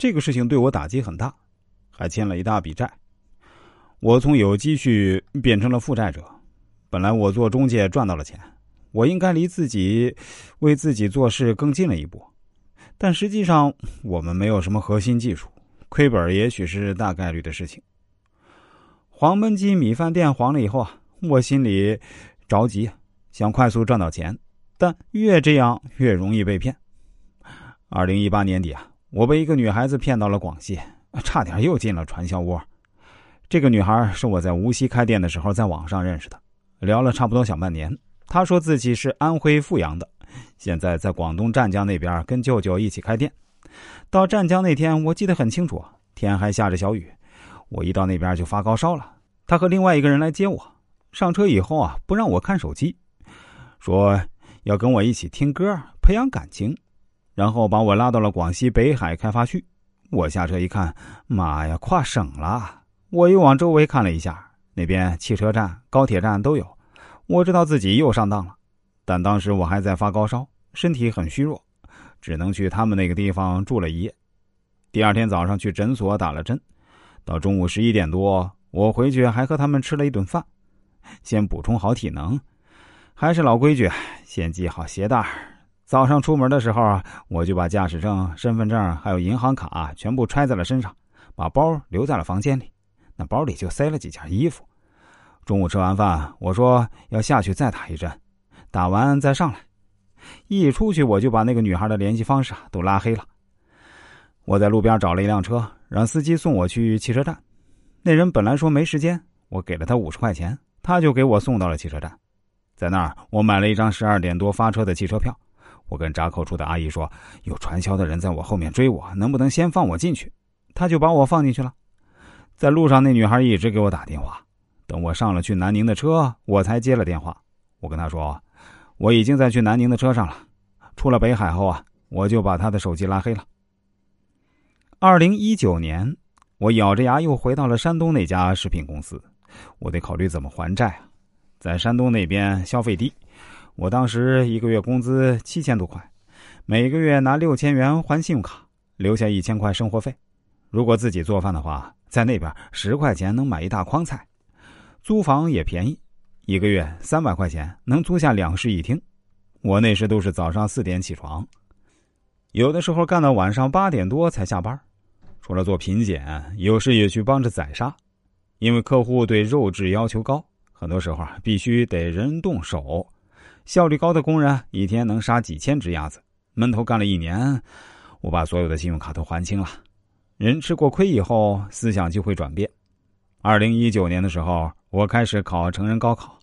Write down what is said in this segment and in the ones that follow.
这个事情对我打击很大，还欠了一大笔债。我从有积蓄变成了负债者。本来我做中介赚到了钱，我应该离自己为自己做事更近了一步。但实际上，我们没有什么核心技术，亏本也许是大概率的事情。黄焖鸡米饭店黄了以后啊，我心里着急，想快速赚到钱，但越这样越容易被骗。二零一八年底啊，我被一个女孩子骗到了广西，差点又进了传销窝。这个女孩是我在无锡开店的时候在网上认识的，聊了差不多小半年。她说自己是安徽阜阳的。现在在广东湛江那边跟舅舅一起开店。到湛江那天，我记得很清楚，天还下着小雨。我一到那边就发高烧了。他和另外一个人来接我，上车以后啊，不让我看手机，说要跟我一起听歌，培养感情，然后把我拉到了广西北海开发区。我下车一看，妈呀，跨省了！我又往周围看了一下，那边汽车站、高铁站都有。我知道自己又上当了。但当时我还在发高烧，身体很虚弱，只能去他们那个地方住了一夜。第二天早上去诊所打了针，到中午十一点多，我回去还和他们吃了一顿饭，先补充好体能。还是老规矩，先系好鞋带儿。早上出门的时候，我就把驾驶证、身份证还有银行卡全部揣在了身上，把包留在了房间里。那包里就塞了几件衣服。中午吃完饭，我说要下去再打一针。打完再上来，一出去我就把那个女孩的联系方式啊都拉黑了。我在路边找了一辆车，让司机送我去汽车站。那人本来说没时间，我给了他五十块钱，他就给我送到了汽车站。在那儿，我买了一张十二点多发车的汽车票。我跟闸口处的阿姨说，有传销的人在我后面追我，能不能先放我进去？他就把我放进去了。在路上，那女孩一直给我打电话，等我上了去南宁的车，我才接了电话。我跟她说。我已经在去南宁的车上了，出了北海后啊，我就把她的手机拉黑了。二零一九年，我咬着牙又回到了山东那家食品公司，我得考虑怎么还债啊。在山东那边消费低，我当时一个月工资七千多块，每个月拿六千元还信用卡，留下一千块生活费。如果自己做饭的话，在那边十块钱能买一大筐菜，租房也便宜。一个月三百块钱能租下两室一厅，我那时都是早上四点起床，有的时候干到晚上八点多才下班。除了做品检，有时也去帮着宰杀，因为客户对肉质要求高，很多时候必须得人动手。效率高的工人一天能杀几千只鸭子，闷头干了一年，我把所有的信用卡都还清了。人吃过亏以后，思想就会转变。二零一九年的时候，我开始考成人高考。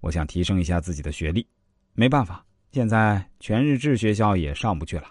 我想提升一下自己的学历，没办法，现在全日制学校也上不去了。